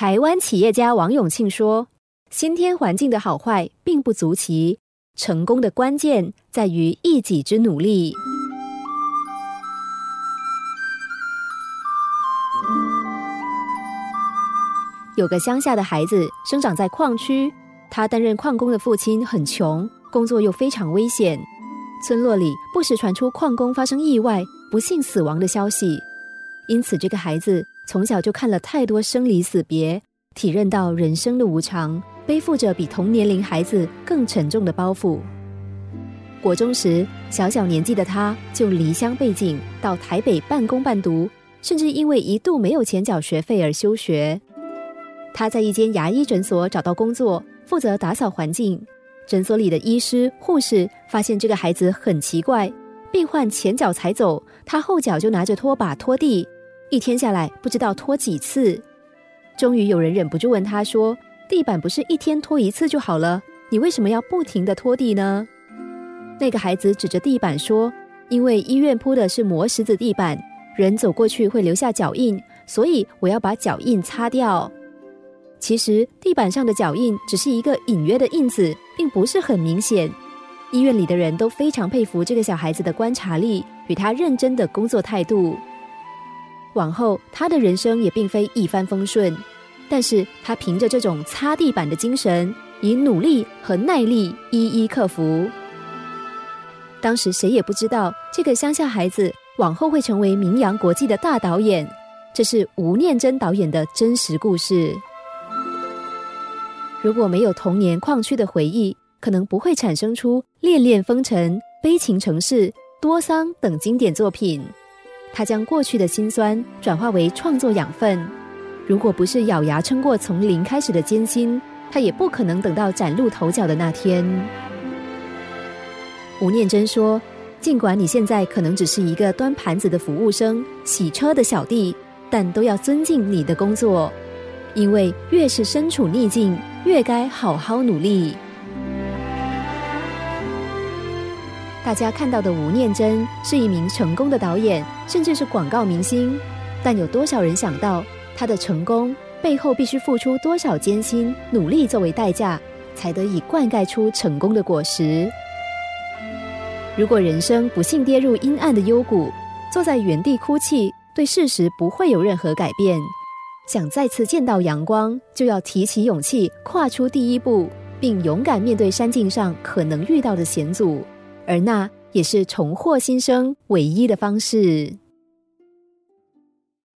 台湾企业家王永庆说：“先天环境的好坏并不足奇，成功的关键在于一己之努力。”有个乡下的孩子生长在矿区，他担任矿工的父亲很穷，工作又非常危险。村落里不时传出矿工发生意外、不幸死亡的消息，因此这个孩子从小就看了太多生离死别，体认到人生的无常，背负着比同年龄孩子更沉重的包袱。国中时，小小年纪的他就离乡背井到台北半工半读，甚至因为一度没有钱缴学费而休学。他在一间牙医诊所找到工作，负责打扫环境。诊所里的医师、护士发现这个孩子很奇怪，病患前脚才走，他后脚就拿着拖把拖地，一天下来不知道拖几次。终于有人忍不住问他说：“地板不是一天拖一次就好了，你为什么要不停的拖地呢？”那个孩子指着地板说：“因为医院铺的是磨石子地板，人走过去会留下脚印，所以我要把脚印擦掉。”其实地板上的脚印只是一个隐约的印子，并不是很明显。医院里的人都非常佩服这个小孩子的观察力与他认真的工作态度。往后他的人生也并非一帆风顺，但是他凭着这种擦地板的精神，以努力和耐力一一克服。当时谁也不知道这个乡下孩子往后会成为名扬国际的大导演，这是吴念真导演的真实故事。如果没有童年矿区的回忆，可能不会产生出《恋恋风尘》《悲情城市》《多桑》等经典作品。他将过去的辛酸转化为创作养分。如果不是咬牙撑过从零开始的艰辛，他也不可能等到崭露头角的那天。吴念真说：“尽管你现在可能只是一个端盘子的服务生、洗车的小弟，但都要尊敬你的工作。”因为越是身处逆境，越该好好努力。大家看到的吴念真是一名成功的导演，甚至是广告明星，但有多少人想到他的成功背后必须付出多少艰辛努力作为代价，才得以灌溉出成功的果实？如果人生不幸跌入阴暗的幽谷，坐在原地哭泣，对事实不会有任何改变。想再次见到阳光，就要提起勇气，跨出第一步，并勇敢面对山径上可能遇到的险阻，而那也是重获新生唯一的方式。